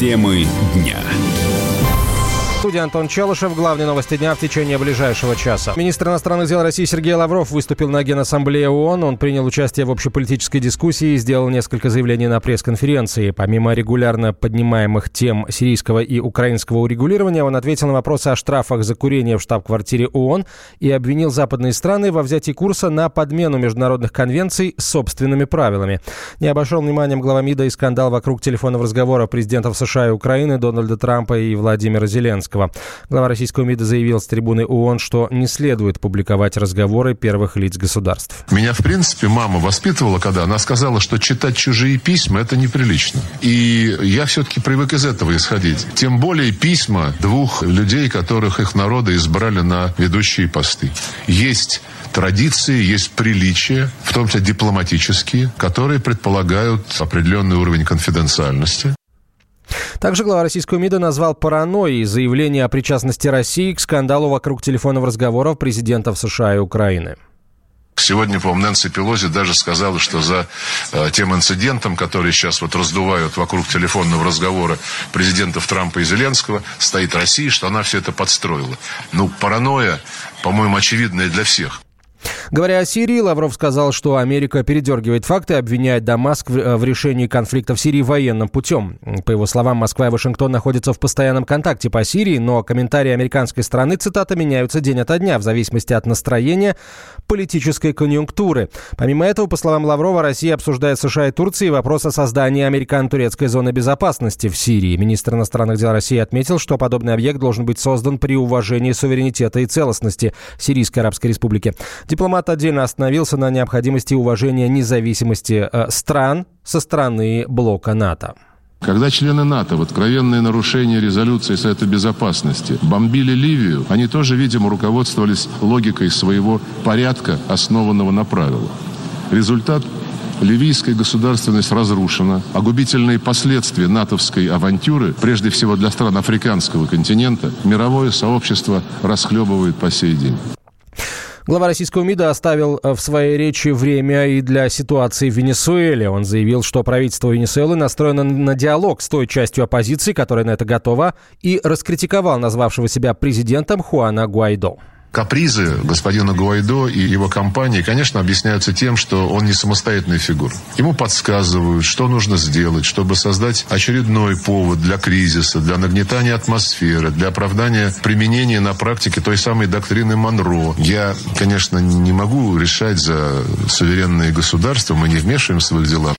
Темы дня студии Антон Челышев. Главные новости дня в течение ближайшего часа. Министр иностранных дел России Сергей Лавров выступил на Генассамблее ООН. Он принял участие в общеполитической дискуссии и сделал несколько заявлений на пресс-конференции. Помимо регулярно поднимаемых тем сирийского и украинского урегулирования, он ответил на вопросы о штрафах за курение в штаб-квартире ООН и обвинил западные страны во взятии курса на подмену международных конвенций собственными правилами. Не обошел вниманием глава МИДа и скандал вокруг телефонного разговора президентов США и Украины Дональда Трампа и Владимира Зеленского. Зеленского. Глава российского МИДа заявил с трибуны ООН, что не следует публиковать разговоры первых лиц государств. Меня, в принципе, мама воспитывала, когда она сказала, что читать чужие письма – это неприлично. И я все-таки привык из этого исходить. Тем более письма двух людей, которых их народы избрали на ведущие посты. Есть традиции, есть приличия, в том числе дипломатические, которые предполагают определенный уровень конфиденциальности. Также глава российского МИДа назвал паранойей заявление о причастности России к скандалу вокруг телефонных разговоров президентов США и Украины. Сегодня, по-моему, Нэнси Пелози даже сказала, что за э, тем инцидентом, который сейчас вот раздувают вокруг телефонного разговора президентов Трампа и Зеленского, стоит Россия, что она все это подстроила. Ну, паранойя, по-моему, очевидная для всех. Говоря о Сирии, Лавров сказал, что Америка передергивает факты обвиняет Дамаск в, э, решении конфликта в Сирии военным путем. По его словам, Москва и Вашингтон находятся в постоянном контакте по Сирии, но комментарии американской страны, цитата, меняются день ото дня в зависимости от настроения политической конъюнктуры. Помимо этого, по словам Лаврова, Россия обсуждает США и Турции вопрос о создании американо-турецкой зоны безопасности в Сирии. Министр иностранных дел России отметил, что подобный объект должен быть создан при уважении суверенитета и целостности Сирийской Арабской Республики. Дипломат отдельно остановился на необходимости уважения независимости э, стран со стороны блока НАТО. Когда члены НАТО в откровенное нарушение резолюции Совета Безопасности бомбили Ливию, они тоже, видимо, руководствовались логикой своего порядка, основанного на правилах. Результат Ливийская государственность разрушена, а губительные последствия натовской авантюры, прежде всего для стран африканского континента, мировое сообщество расхлебывает по сей день. Глава российского МИДа оставил э, в своей речи время и для ситуации в Венесуэле. Он заявил, что правительство Венесуэлы настроено на диалог с той частью оппозиции, которая на это готова, и раскритиковал назвавшего себя президентом Хуана Гуайдо. Капризы господина Гуайдо и его компании, конечно, объясняются тем, что он не самостоятельная фигура. Ему подсказывают, что нужно сделать, чтобы создать очередной повод для кризиса, для нагнетания атмосферы, для оправдания применения на практике той самой доктрины Монро. Я, конечно, не могу решать за суверенные государства, мы не вмешиваемся в их дела.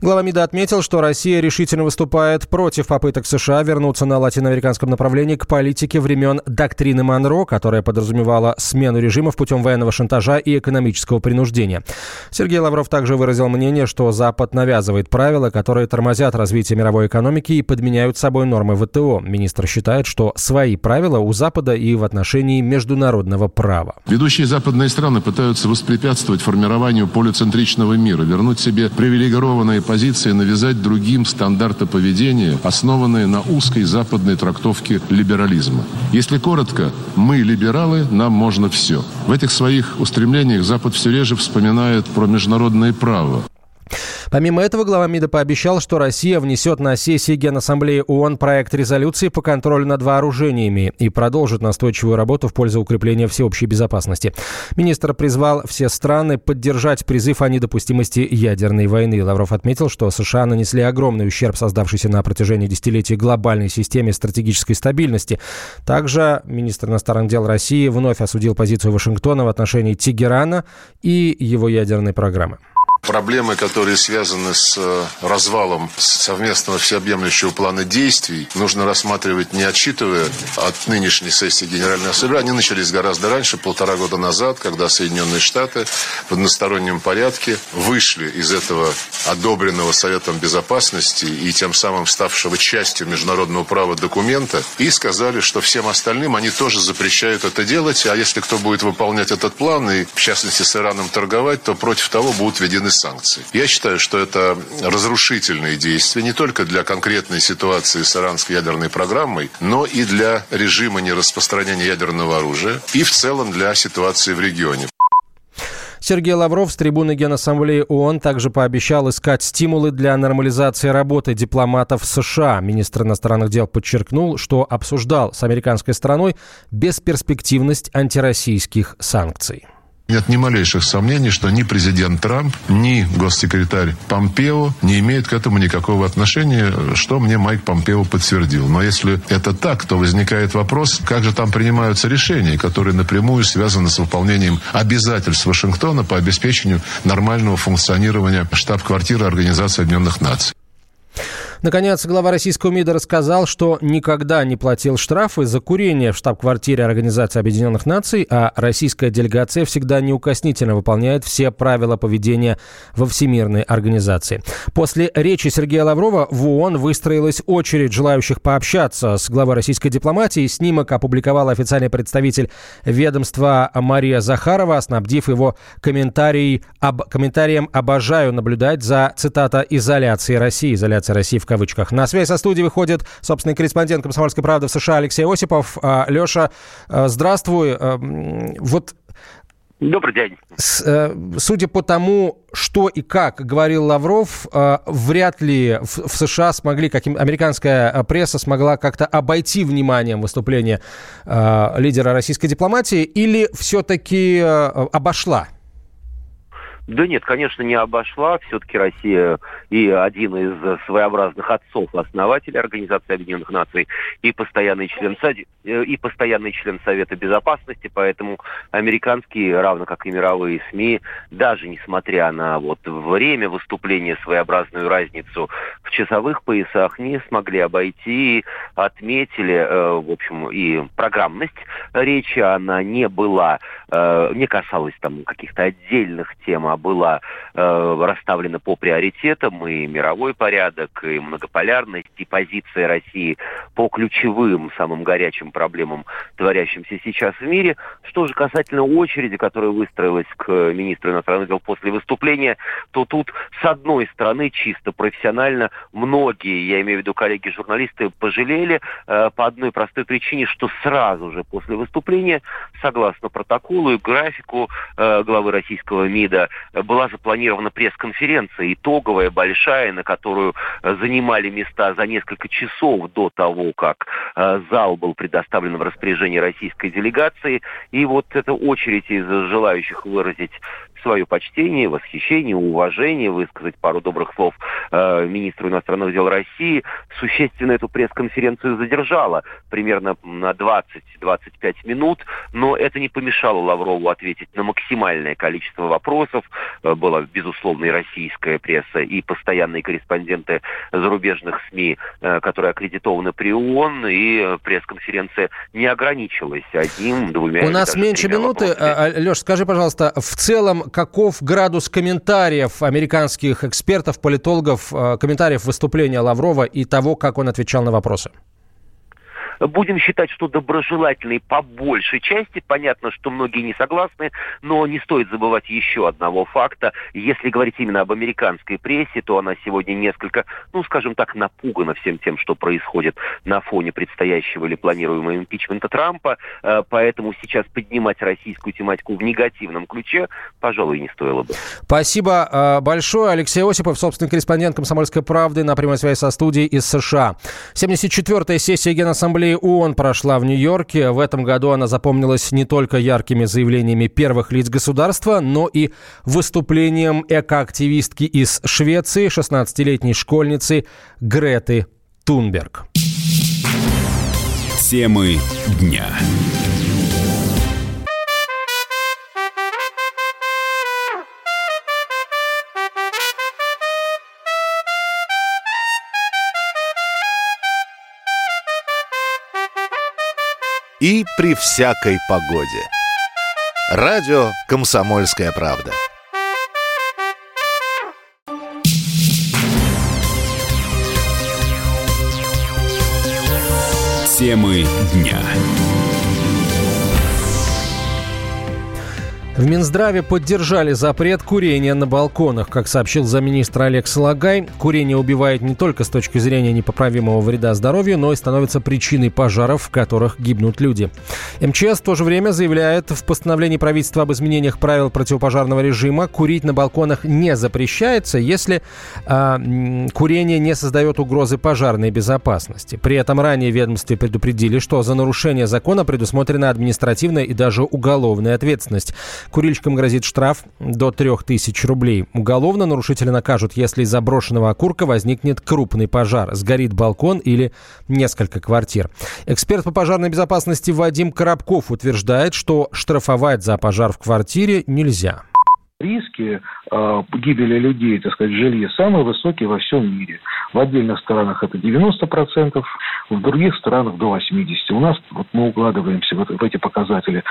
Глава МИДа отметил, что Россия решительно выступает против попыток США вернуться на латиноамериканском направлении к политике времен доктрины Монро, которая подразумевала смену режимов путем военного шантажа и экономического принуждения. Сергей Лавров также выразил мнение, что Запад навязывает правила, которые тормозят развитие мировой экономики и подменяют собой нормы ВТО. Министр считает, что свои правила у Запада и в отношении международного права. Ведущие западные страны пытаются воспрепятствовать формированию полицентричного мира, вернуть себе привилегированные позиции навязать другим стандарты поведения, основанные на узкой западной трактовке либерализма. Если коротко, мы либералы, нам можно все. В этих своих устремлениях Запад все реже вспоминает про международное право. Помимо этого, глава МИДа пообещал, что Россия внесет на сессии Генассамблеи ООН проект резолюции по контролю над вооружениями и продолжит настойчивую работу в пользу укрепления всеобщей безопасности. Министр призвал все страны поддержать призыв о недопустимости ядерной войны. Лавров отметил, что США нанесли огромный ущерб создавшейся на протяжении десятилетий глобальной системе стратегической стабильности. Также министр иностранных дел России вновь осудил позицию Вашингтона в отношении Тегерана и его ядерной программы. Проблемы, которые связаны с э, развалом совместного всеобъемлющего плана действий, нужно рассматривать не отчитывая от нынешней сессии Генеральной Ассамблеи. Они начались гораздо раньше, полтора года назад, когда Соединенные Штаты в одностороннем порядке вышли из этого одобренного Советом Безопасности и тем самым ставшего частью международного права документа и сказали, что всем остальным они тоже запрещают это делать, а если кто будет выполнять этот план и, в частности, с Ираном торговать, то против того будут введены введены санкции. Я считаю, что это разрушительные действия не только для конкретной ситуации с иранской ядерной программой, но и для режима нераспространения ядерного оружия и в целом для ситуации в регионе. Сергей Лавров с трибуны Генассамблеи ООН также пообещал искать стимулы для нормализации работы дипломатов США. Министр иностранных дел подчеркнул, что обсуждал с американской стороной бесперспективность антироссийских санкций. Нет ни малейших сомнений, что ни президент Трамп, ни госсекретарь Помпео не имеют к этому никакого отношения, что мне Майк Помпео подтвердил. Но если это так, то возникает вопрос, как же там принимаются решения, которые напрямую связаны с выполнением обязательств Вашингтона по обеспечению нормального функционирования штаб-квартиры Организации Объединенных Наций. Наконец, глава российского МИДа рассказал, что никогда не платил штрафы за курение в штаб-квартире Организации Объединенных Наций, а российская делегация всегда неукоснительно выполняет все правила поведения во Всемирной организации. После речи Сергея Лаврова в ООН выстроилась очередь желающих пообщаться с главой российской дипломатии. Снимок опубликовал официальный представитель ведомства Мария Захарова, снабдив его комментарий, об, комментарием «Обожаю наблюдать за, цитата, изоляцией России». Изоляция России в кавычках. На связь со студией выходит, собственно, корреспондент «Комсомольской правды» в США Алексей Осипов. А, Леша, а, здравствуй. А, вот Добрый день. С, э, судя по тому, что и как говорил Лавров, вряд ли в, в США смогли, каким американская пресса смогла как-то обойти вниманием выступление э, лидера российской дипломатии, или все-таки обошла? Да нет, конечно, не обошла. Все-таки Россия и один из своеобразных отцов основателей Организации Объединенных Наций и постоянный член э, и постоянный член Совета Безопасности, поэтому американские, равно как и мировые СМИ, даже несмотря на вот время выступления своеобразную разницу в часовых поясах, не смогли обойти, отметили, э, в общем, и программность речи, она не была, э, не касалась там каких-то отдельных тем, а была э, расставлена по приоритетам, и мировой порядок, и многополярность, и позиция России по ключевым, самым горячим проблемам, творящимся сейчас в мире. Что же касательно очереди, которая выстроилась к министру иностранных дел после выступления, то тут, с одной стороны, чисто профессионально, многие, я имею в виду коллеги-журналисты, пожалели э, по одной простой причине, что сразу же после выступления, согласно протоколу и графику э, главы российского МИДа, была запланирована пресс-конференция итоговая, большая, на которую э, занимали места за несколько часов до того, как э, зал был предоставлен в распоряжение российской делегации. И вот эта очередь из желающих выразить свое почтение, восхищение, уважение, высказать пару добрых слов э, министру иностранных дел России, существенно эту пресс-конференцию задержала примерно на 20-25 минут, но это не помешало Лаврову ответить на максимальное количество вопросов. Э, была, безусловно, и российская пресса, и постоянные корреспонденты зарубежных СМИ, э, которые аккредитованы при ООН, и пресс-конференция не ограничилась одним-двумя. У нас меньше минуты. А, а, Леш, скажи, пожалуйста, в целом каков градус комментариев американских экспертов, политологов, э, комментариев выступления Лаврова и того, как он отвечал на вопросы? Будем считать, что доброжелательный по большей части. Понятно, что многие не согласны, но не стоит забывать еще одного факта. Если говорить именно об американской прессе, то она сегодня несколько, ну, скажем так, напугана всем тем, что происходит на фоне предстоящего или планируемого импичмента Трампа. Э, поэтому сейчас поднимать российскую тематику в негативном ключе, пожалуй, не стоило бы. Спасибо э, большое. Алексей Осипов, собственный корреспондент «Комсомольской правды» на прямой связи со студией из США. 74-я сессия Генассамблеи Ассамблеи ООН прошла в Нью-Йорке. В этом году она запомнилась не только яркими заявлениями первых лиц государства, но и выступлением экоактивистки из Швеции, 16-летней школьницы Греты Тунберг. Темы дня. И при всякой погоде. Радио «Комсомольская правда». Темы дня. В Минздраве поддержали запрет курения на балконах. Как сообщил замминистра Олег Салагай, курение убивает не только с точки зрения непоправимого вреда здоровью, но и становится причиной пожаров, в которых гибнут люди. МЧС в то же время заявляет в постановлении правительства об изменениях правил противопожарного режима курить на балконах не запрещается, если э, курение не создает угрозы пожарной безопасности. При этом ранее ведомстве предупредили, что за нарушение закона предусмотрена административная и даже уголовная ответственность. Курильщикам грозит штраф до 3000 рублей. Уголовно нарушителя накажут, если из заброшенного окурка возникнет крупный пожар, сгорит балкон или несколько квартир. Эксперт по пожарной безопасности Вадим Коробков утверждает, что штрафовать за пожар в квартире нельзя риски э, гибели людей, так сказать, в жилье самые высокие во всем мире. В отдельных странах это 90%, в других странах до 80%. У нас вот мы укладываемся в, в эти показатели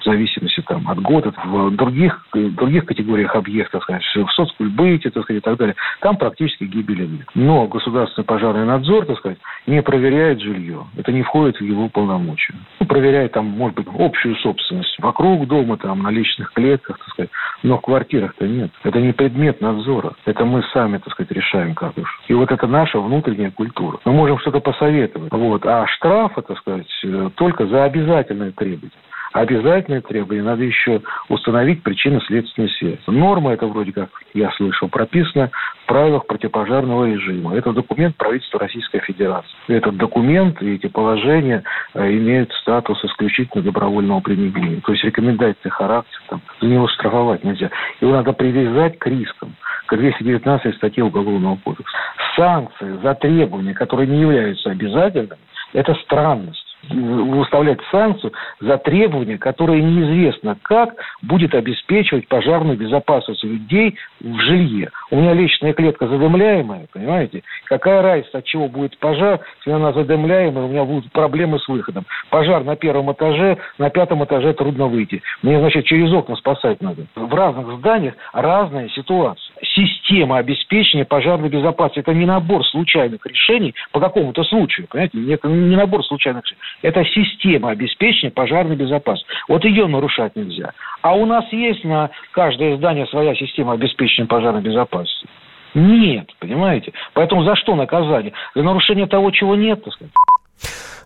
в зависимости там, от года. В других, других категориях объектов, сказать, в соцкульбыте так сказать, и так далее, там практически гибели нет. Но государственный пожарный надзор, так сказать, не проверяет жилье. Это не входит в его полномочия. Ну, проверяет там, может быть, общую собственность вокруг дома, там, на личных клетках, так сказать. Но в квартирах-то нет. Это не предмет надзора. Это мы сами, так сказать, решаем как уж. И вот это наша внутренняя культура. Мы можем что-то посоветовать. Вот. А штрафы, так сказать, э, только за обязательное требование обязательное требование, надо еще установить причинно-следственную связь. Норма это вроде как, я слышал, прописана в правилах противопожарного режима. Это документ правительства Российской Федерации. Этот документ и эти положения э, имеют статус исключительно добровольного применения. То есть рекомендательный характер, там, за него штрафовать нельзя. Его надо привязать к рискам к 219 статье Уголовного кодекса. Санкции за требования, которые не являются обязательными, это странность выставлять санкцию за требования, которые неизвестно как будет обеспечивать пожарную безопасность людей в жилье. У меня личная клетка задымляемая, понимаете? Какая разница, от чего будет пожар, если она задымляемая, у меня будут проблемы с выходом. Пожар на первом этаже, на пятом этаже трудно выйти. Мне, значит, через окна спасать надо. В разных зданиях разная ситуация. Система обеспечения пожарной безопасности – это не набор случайных решений по какому-то случаю, понимаете? Это не набор случайных решений. Это система обеспечения пожарной безопасности. Вот ее нарушать нельзя. А у нас есть на каждое здание своя система обеспечения пожарной безопасности. Нет, понимаете? Поэтому за что наказание? За нарушение того, чего нет, так сказать.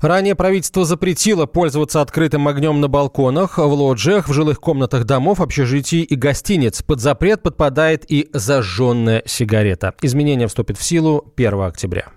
Ранее правительство запретило пользоваться открытым огнем на балконах, в лоджиях, в жилых комнатах домов, общежитий и гостиниц. Под запрет подпадает и зажженная сигарета. Изменение вступит в силу 1 октября.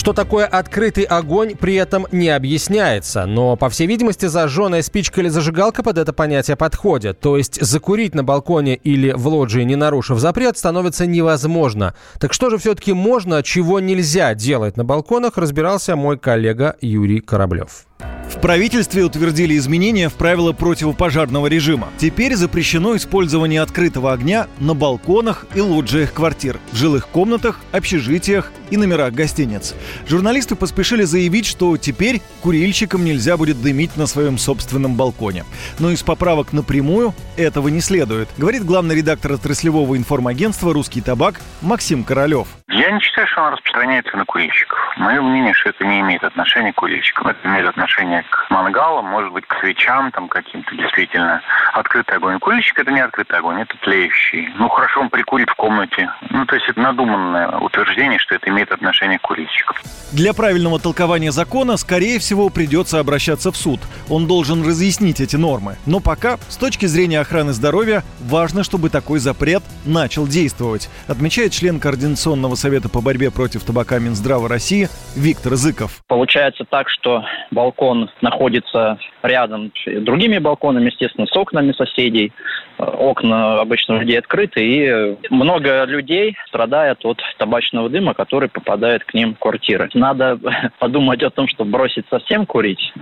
Что такое открытый огонь, при этом не объясняется. Но, по всей видимости, зажженная спичка или зажигалка под это понятие подходят. То есть закурить на балконе или в лоджии, не нарушив запрет, становится невозможно. Так что же все-таки можно, чего нельзя делать на балконах, разбирался мой коллега Юрий Кораблев. В правительстве утвердили изменения в правила противопожарного режима. Теперь запрещено использование открытого огня на балконах и лоджиях квартир, в жилых комнатах, общежитиях и номерах гостиниц. Журналисты поспешили заявить, что теперь курильщикам нельзя будет дымить на своем собственном балконе. Но из поправок напрямую этого не следует, говорит главный редактор отраслевого информагентства «Русский табак» Максим Королев. Я не считаю, что она распространяется на курильщиков. Мое мнение, что это не имеет отношения к курильщикам. Это имеет отношение к мангалам, может быть, к свечам там каким-то действительно. Открытый огонь. Курильщик это не открытый огонь, это тлеющий. Ну, хорошо, он прикурит в комнате. Ну, то есть это надуманное утверждение, что это имеет отношение к курильщикам. Для правильного толкования закона, скорее всего, придется обращаться в суд. Он должен разъяснить эти нормы. Но пока, с точки зрения охраны здоровья, важно, чтобы такой запрет начал действовать, отмечает член Координационного Совета по борьбе против табака Минздрава России Виктор Зыков. Получается так, что балкон находится рядом с другими балконами, естественно, с окнами соседей. Окна обычно у людей открыты, и много людей страдает от табачного дыма, который попадает к ним в квартиры. Надо подумать о том, чтобы бросить совсем курить,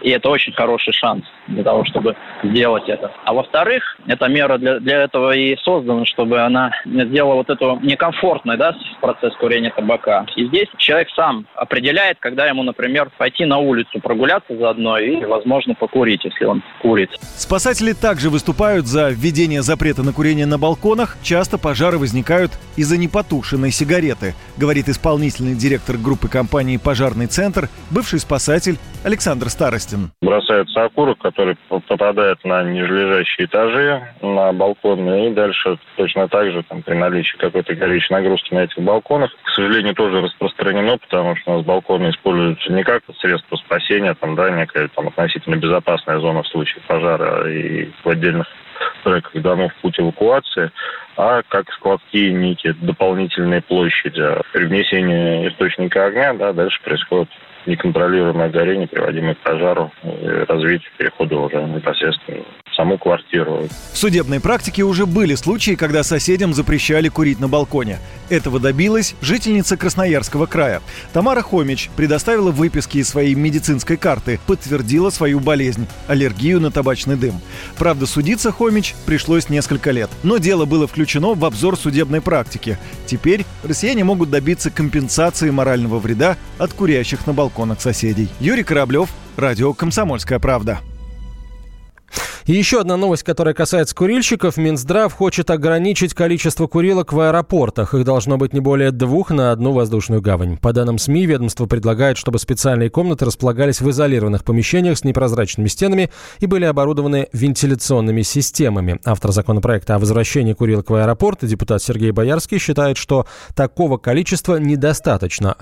и это очень хороший шанс для того, чтобы сделать это. А во-вторых, эта мера для, для этого и создана, чтобы она сделала вот эту некомфортный да, процесс курения табака. И здесь человек сам определяет, когда ему, например, пойти на улицу прогуляться заодно и, возможно, покурить, если он курит. Спасатели также выступают за введение запрета на курение на балконах. Часто пожары возникают из-за непотушенной сигареты, говорит исполнительный директор группы компании «Пожарный центр», бывший спасатель Александр Старость. известен. Бросается окурок, который попадает на нижележащие этажи, на балконы, и дальше точно так же там, при наличии какой-то горячей нагрузки на этих балконах, к сожалению, тоже распространено, потому что у нас балконы используются не как средство спасения, там, да, некая там относительно безопасная зона в случае пожара и в отдельных треках домов путь эвакуации, а как складские нити, дополнительные площади. При внесении источника огня, да, дальше происходит неконтролируемое горение, приводимое к пожару и развитию перехода уже непосредственно саму квартиру. В судебной практике уже были случаи, когда соседям запрещали курить на балконе. Этого добилась жительница Красноярского края. Тамара Хомич предоставила выписки из своей медицинской карты, подтвердила свою болезнь – аллергию на табачный дым. Правда, судиться Хомич пришлось несколько лет. Но дело было включено в обзор судебной практики. Теперь россияне могут добиться компенсации морального вреда от курящих на балконах соседей. Юрий Кораблев, Радио «Комсомольская правда». И еще одна новость, которая касается курильщиков. Минздрав хочет ограничить количество курилок в аэропортах. Их должно быть не более двух на одну воздушную гавань. По данным СМИ, ведомство предлагает, чтобы специальные комнаты располагались в изолированных помещениях с непрозрачными стенами и были оборудованы вентиляционными системами. Автор законопроекта о возвращении курилок в аэропорт, депутат Сергей Боярский, считает, что такого количества недостаточно.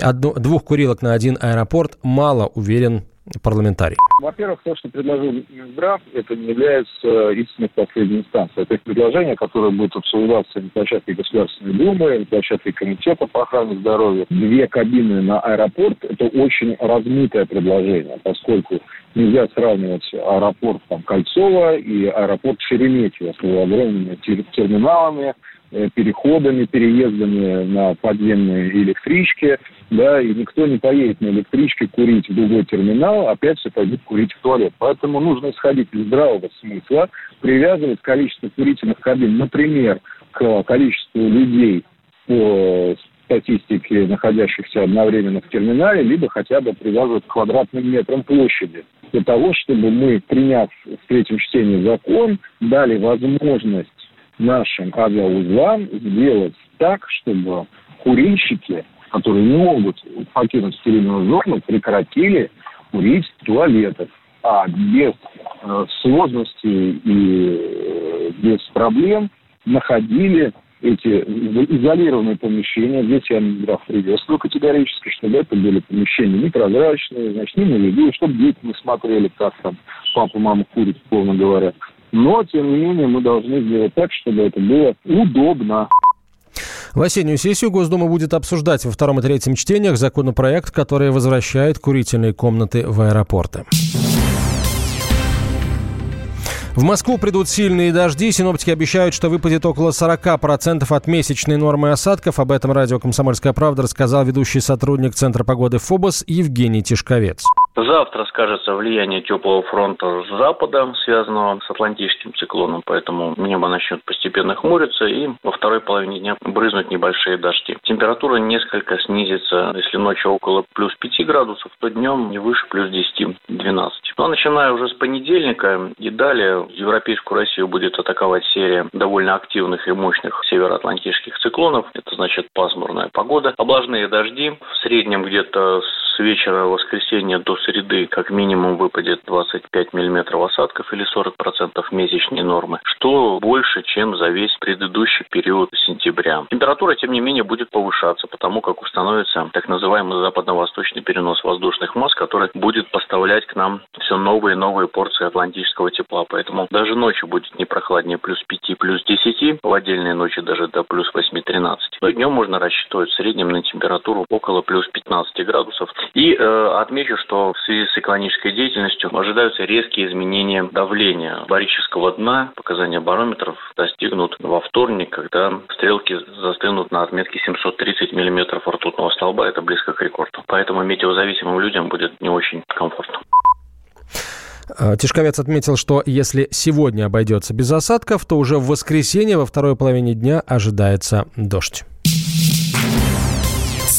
Одну, двух курилок на один аэропорт мало, уверен парламентарий? Во-первых, то, что предложил Минздрав, это не является истинной последней инстанцией. Это предложение, которое будет обсуждаться на площадке Государственной Думы, на площадке Комитета по охране здоровья. Две кабины на аэропорт – это очень размытое предложение, поскольку нельзя сравнивать аэропорт там, Кольцова и аэропорт Шереметьево с огромными терминалами, Э, переходами, переездами на подземные электрички, да, и никто не поедет на электричке курить в другой терминал, опять все пойдет курить в туалет. Поэтому нужно исходить из здравого смысла, привязывать количество курительных кабин, например, к количеству людей по статистике, находящихся одновременно в терминале, либо хотя бы привязывать к квадратным метрам площади. Для того, чтобы мы, приняв в третьем чтении закон, дали возможность нашим авиаузлам сделать так, чтобы курильщики, которые не могут покинуть стерильную зону, прекратили курить в туалетах. А без э, сложностей и э, без проблем находили эти изолированные помещения, здесь я Минздрав приветствую категорически, чтобы это были помещения непрозрачные, значит, не на виду, чтобы дети не смотрели, как там папа, мама курит, условно говоря. Но, тем не менее, мы должны сделать так, чтобы это было удобно. В осеннюю сессию Госдума будет обсуждать во втором и третьем чтениях законопроект, который возвращает курительные комнаты в аэропорты. В Москву придут сильные дожди. Синоптики обещают, что выпадет около 40% от месячной нормы осадков. Об этом радио «Комсомольская правда» рассказал ведущий сотрудник Центра погоды ФОБОС Евгений Тишковец. Завтра скажется влияние теплого фронта с запада, связанного с Атлантическим циклоном, поэтому небо начнет постепенно хмуриться и во второй половине дня брызнуть небольшие дожди. Температура несколько снизится, если ночью около плюс 5 градусов, то днем не выше плюс 10-12. Но ну, а начиная уже с понедельника и далее Европейскую Россию будет атаковать серия довольно активных и мощных североатлантических циклонов. Это значит пасмурная погода, облажные дожди, в среднем где-то с вечера воскресенья до среды как минимум выпадет 25 миллиметров осадков или 40% месячной нормы, что больше, чем за весь предыдущий период сентября. Температура, тем не менее, будет повышаться, потому как установится так называемый западно-восточный перенос воздушных масс, который будет поставлять к нам все новые и новые порции атлантического тепла. Поэтому даже ночью будет не прохладнее плюс 5, плюс 10, в отдельные ночи даже до плюс 8-13. Но днем можно рассчитывать в среднем на температуру около плюс 15 градусов. И э, отмечу, что в связи с циклонической деятельностью ожидаются резкие изменения давления барического дна. Показания барометров достигнут во вторник, когда стрелки застынут на отметке 730 миллиметров ртутного столба. Это близко к рекорду. Поэтому метеозависимым людям будет не очень комфортно. А, Тишковец отметил, что если сегодня обойдется без осадков, то уже в воскресенье во второй половине дня ожидается дождь.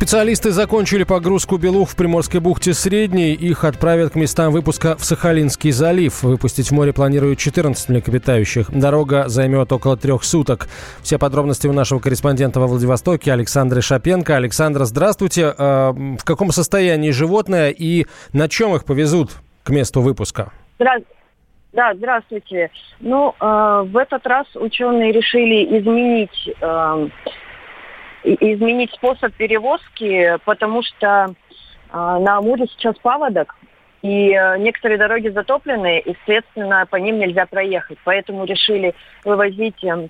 Специалисты закончили погрузку белух в Приморской бухте Средней. Их отправят к местам выпуска в Сахалинский залив. Выпустить в море планируют 14 млекопитающих. Дорога займет около трех суток. Все подробности у нашего корреспондента во Владивостоке Александры Шапенко. Александра, здравствуйте. А, в каком состоянии животное и на чем их повезут к месту выпуска? Здравствуйте. Да, здравствуйте. Ну, э, в этот раз ученые решили изменить э, изменить способ перевозки, потому что э, на Амуре сейчас паводок, и э, некоторые дороги затоплены, и, соответственно, по ним нельзя проехать. Поэтому решили вывозить э,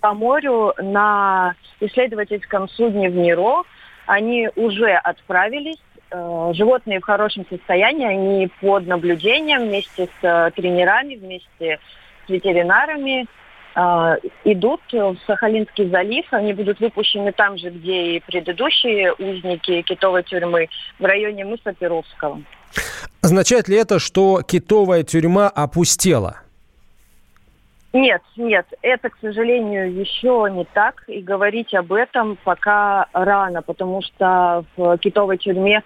по морю на исследовательском судне в Неро. Они уже отправились. Э, животные в хорошем состоянии, они под наблюдением вместе с э, тренерами, вместе с ветеринарами идут в Сахалинский залив. Они будут выпущены там же, где и предыдущие узники китовой тюрьмы, в районе мыса Перовского. Означает ли это, что китовая тюрьма опустела? Нет, нет, это, к сожалению, еще не так. И говорить об этом пока рано, потому что в китовой тюрьме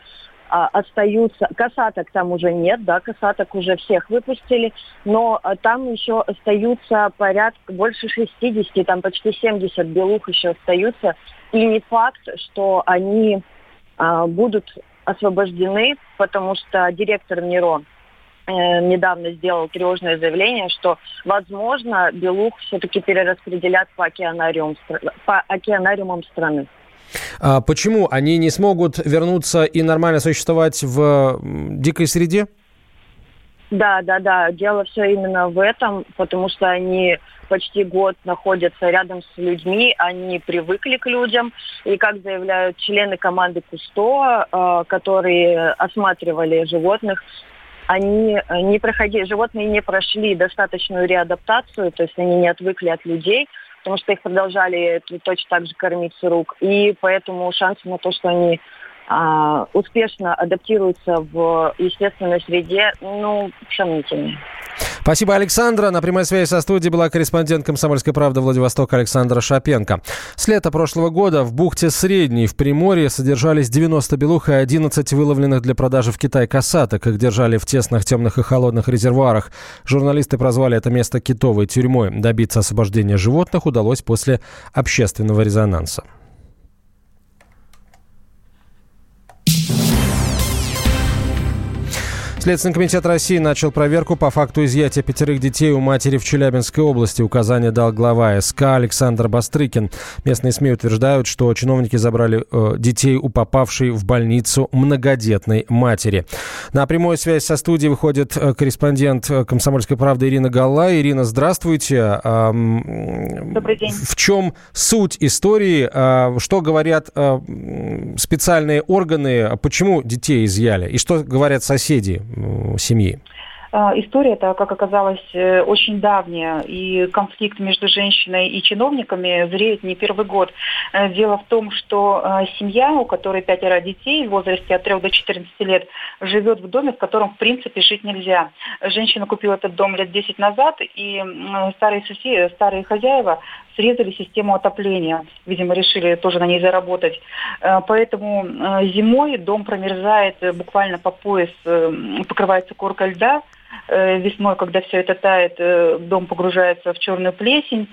а, остаются, касаток там уже нет, да, касаток уже всех выпустили, но а, там еще остаются порядка больше 60, там почти 70 белух еще остаются. И не факт, что они а, будут освобождены, потому что директор МИРО Э, недавно сделал тревожное заявление, что, возможно, Белух все-таки перераспределят по, океанариум, по океанариумам страны. А почему они не смогут вернуться и нормально существовать в дикой среде? Да, да, да. Дело все именно в этом, потому что они почти год находятся рядом с людьми, они привыкли к людям. И как заявляют члены команды Кусто, э, которые осматривали животных, они э, не проходили, животные не прошли достаточную реадаптацию, то есть они не отвыкли от людей, потому что их продолжали точно так же кормить с рук. И поэтому шансы на то, что они а, успешно адаптируются в естественной среде, ну, сомнительные. Спасибо, Александра. На прямой связи со студией была корреспондент «Комсомольской правды» Владивосток Александра Шапенко. С лета прошлого года в бухте Средней в Приморье содержались 90 белух и 11 выловленных для продажи в Китай касаток. Их держали в тесных, темных и холодных резервуарах. Журналисты прозвали это место китовой тюрьмой. Добиться освобождения животных удалось после общественного резонанса. Следственный комитет России начал проверку по факту изъятия пятерых детей у матери в Челябинской области. Указание дал глава СК Александр Бастрыкин. Местные СМИ утверждают, что чиновники забрали э, детей у попавшей в больницу многодетной матери. На прямую связь со студией выходит э, корреспондент э, «Комсомольской правды» Ирина Галла. Ирина, здравствуйте. Добрый день. В чем суть истории? А, что говорят э, специальные органы? Почему детей изъяли? И что говорят соседи? Семьи? А, история это, как оказалось, э, очень давняя, и конфликт между женщиной и чиновниками зреет не первый год. Э, дело в том, что э, семья, у которой пятеро детей в возрасте от 3 до 14 лет, живет в доме, в котором, в принципе, жить нельзя. Женщина купила этот дом лет 10 назад, и старые, соседи, старые хозяева срезали систему отопления. Видимо, решили тоже на ней заработать. Поэтому зимой дом промерзает буквально по пояс, покрывается коркой льда, Э, весной, когда все это тает, э, дом погружается в черную плесень,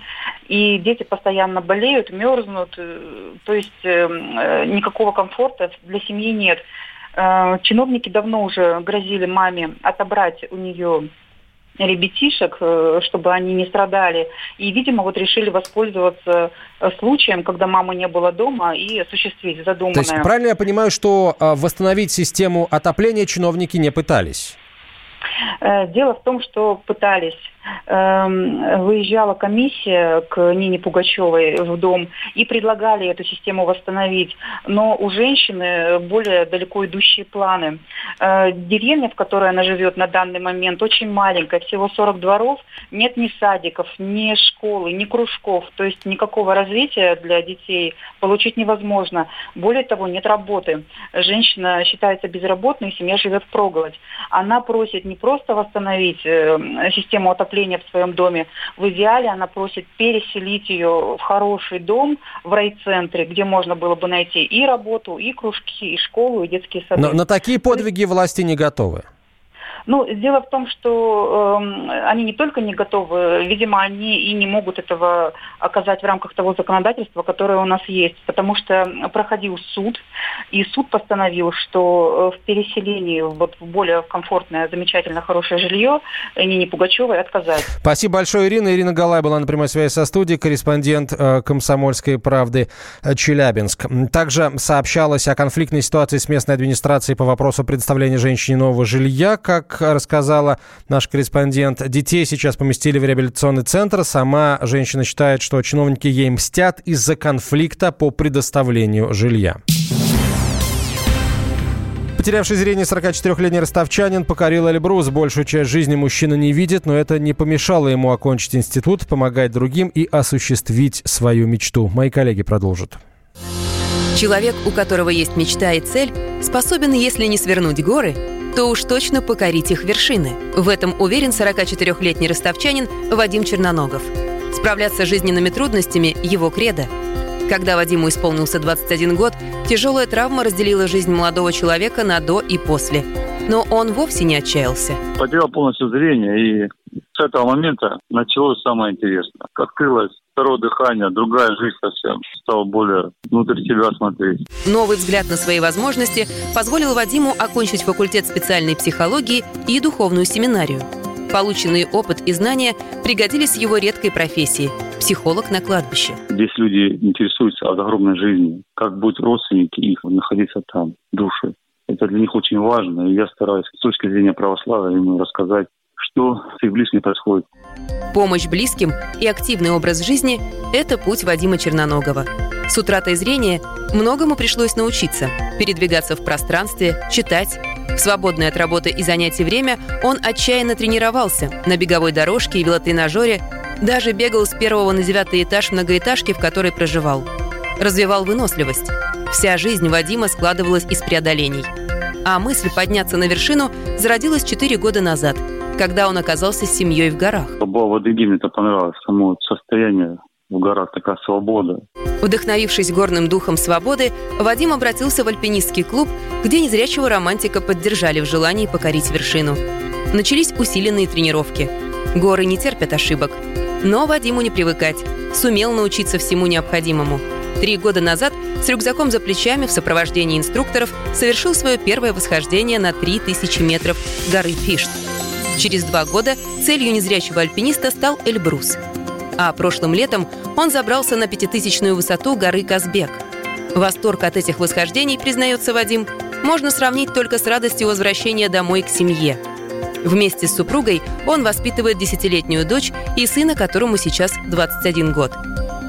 и дети постоянно болеют, мерзнут, э, то есть никакого комфорта для семьи нет. Чиновники давно уже грозили маме отобрать у нее ребятишек, чтобы они не страдали. И, видимо, вот решили воспользоваться случаем, когда мамы не было дома, и осуществить задуманное. То есть правильно я понимаю, что восстановить систему отопления чиновники не пытались? Э, дело в том, что пытались. Эм, выезжала комиссия к Нине Пугачевой в дом и предлагали эту систему восстановить. Но у женщины более далеко идущие планы. Э, деревня, в которой она живет на данный момент, очень маленькая, всего 40 дворов, нет ни садиков, ни школы, ни кружков, то есть никакого развития для детей получить невозможно. Более того, нет работы. Женщина считается безработной, семья живет впроголодь. Она просит не просто восстановить э, систему отопления, отопления в своем доме, в идеале она просит переселить ее в хороший дом в райцентре, где можно было бы найти и работу, и кружки, и школу, и детские сады. Но на такие подвиги власти не готовы. Ну, дело в том, что э, они не только не готовы, видимо, они и не могут этого оказать в рамках того законодательства, которое у нас есть, потому что проходил суд, и суд постановил, что э, в переселении вот, в более комфортное, замечательно хорошее жилье Нине Пугачевой отказать. Спасибо большое, Ирина. Ирина Галай была на прямой связи со студией, корреспондент э, «Комсомольской правды» э, Челябинск. Также сообщалось о конфликтной ситуации с местной администрацией по вопросу предоставления женщине нового жилья, как рассказала наш корреспондент, детей сейчас поместили в реабилитационный центр. Сама женщина считает, что чиновники ей мстят из-за конфликта по предоставлению жилья. Потерявший зрение 44-летний ростовчанин покорил Эльбрус. Большую часть жизни мужчина не видит, но это не помешало ему окончить институт, помогать другим и осуществить свою мечту. Мои коллеги продолжат. Человек, у которого есть мечта и цель, способен, если не свернуть горы, то уж точно покорить их вершины. В этом уверен 44-летний ростовчанин Вадим Черноногов. Справляться с жизненными трудностями – его кредо. Когда Вадиму исполнился 21 год, тяжелая травма разделила жизнь молодого человека на «до» и «после». Но он вовсе не отчаялся. Потерял полностью зрение, и с этого момента началось самое интересное. Открылось второе дыхание, другая жизнь совсем. Стал более внутрь себя смотреть. Новый взгляд на свои возможности позволил Вадиму окончить факультет специальной психологии и духовную семинарию. Полученный опыт и знания пригодились в его редкой профессии – психолог на кладбище. Здесь люди интересуются о загробной жизни, как будут родственники их находиться там, души. Это для них очень важно, и я стараюсь с точки зрения православия ему рассказать, что с их близкими происходит. Помощь близким и активный образ жизни – это путь Вадима Черноногова. С утратой зрения многому пришлось научиться – передвигаться в пространстве, читать. В свободное от работы и занятий время он отчаянно тренировался на беговой дорожке и велотренажере, даже бегал с первого на девятый этаж многоэтажки, в которой проживал. Развивал выносливость. Вся жизнь Вадима складывалась из преодолений. А мысль подняться на вершину зародилась четыре года назад – когда он оказался с семьей в горах. Баба Адыги мне это понравилось, само состояние в горах, такая свобода. Вдохновившись горным духом свободы, Вадим обратился в альпинистский клуб, где незрячего романтика поддержали в желании покорить вершину. Начались усиленные тренировки. Горы не терпят ошибок. Но Вадиму не привыкать. Сумел научиться всему необходимому. Три года назад с рюкзаком за плечами в сопровождении инструкторов совершил свое первое восхождение на 3000 метров горы Фишт. Через два года целью незрячего альпиниста стал Эльбрус. А прошлым летом он забрался на пятитысячную высоту горы Казбек. Восторг от этих восхождений, признается Вадим, можно сравнить только с радостью возвращения домой к семье. Вместе с супругой он воспитывает десятилетнюю дочь и сына, которому сейчас 21 год.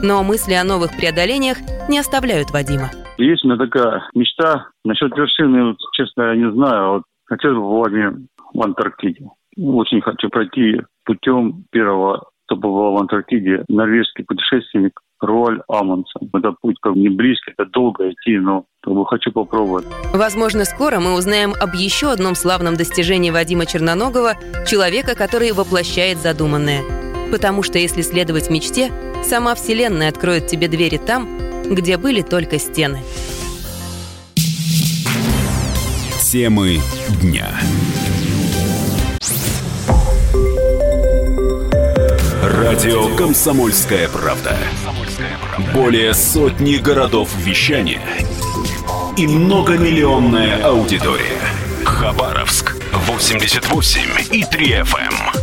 Но мысли о новых преодолениях не оставляют Вадима. Есть у меня такая мечта. Насчет вершины, честно, я не знаю. Вот хотел бы в в Антарктиде. Очень хочу пройти путем первого, кто побывал в Антарктиде, норвежский путешественник Руаль Амундсен. Это путь как не близкий, это долго идти, но как бы хочу попробовать. Возможно, скоро мы узнаем об еще одном славном достижении Вадима Черноногова, человека, который воплощает задуманное. Потому что если следовать мечте, сама Вселенная откроет тебе двери там, где были только стены. Темы дня. Радио «Комсомольская правда». Более сотни городов вещания и многомиллионная аудитория. Хабаровск 88 и 3 FM.